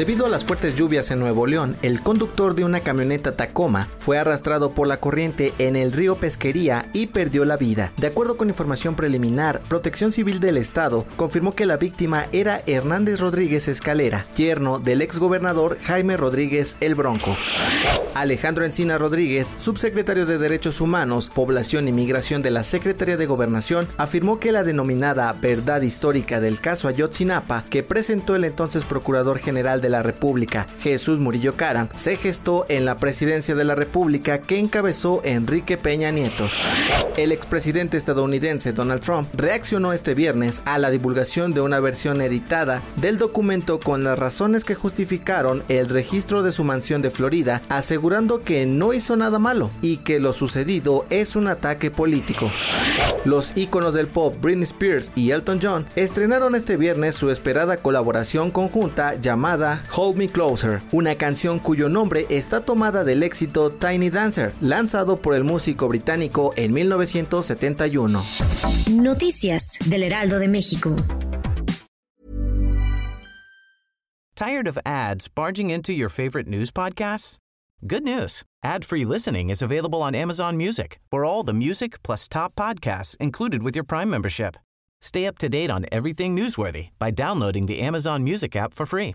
Debido a las fuertes lluvias en Nuevo León, el conductor de una camioneta Tacoma fue arrastrado por la corriente en el río Pesquería y perdió la vida. De acuerdo con información preliminar, Protección Civil del Estado confirmó que la víctima era Hernández Rodríguez Escalera, yerno del exgobernador Jaime Rodríguez El Bronco. Alejandro Encina Rodríguez, subsecretario de Derechos Humanos, Población y Migración de la Secretaría de Gobernación, afirmó que la denominada verdad histórica del caso Ayotzinapa, que presentó el entonces Procurador General de la República, Jesús Murillo Cara, se gestó en la presidencia de la República que encabezó Enrique Peña Nieto. El expresidente estadounidense Donald Trump reaccionó este viernes a la divulgación de una versión editada del documento con las razones que justificaron el registro de su mansión de Florida, asegurando que no hizo nada malo y que lo sucedido es un ataque político. Los íconos del pop Britney Spears y Elton John estrenaron este viernes su esperada colaboración conjunta llamada Hold Me Closer, una canción cuyo nombre está tomada del éxito Tiny Dancer, lanzado por el músico británico en 1971. Noticias del Heraldo de México. Tired of ads barging into your favorite news podcasts? Good news. Ad-free listening is available on Amazon Music for all the music plus top podcasts included with your Prime membership. Stay up to date on everything newsworthy by downloading the Amazon Music app for free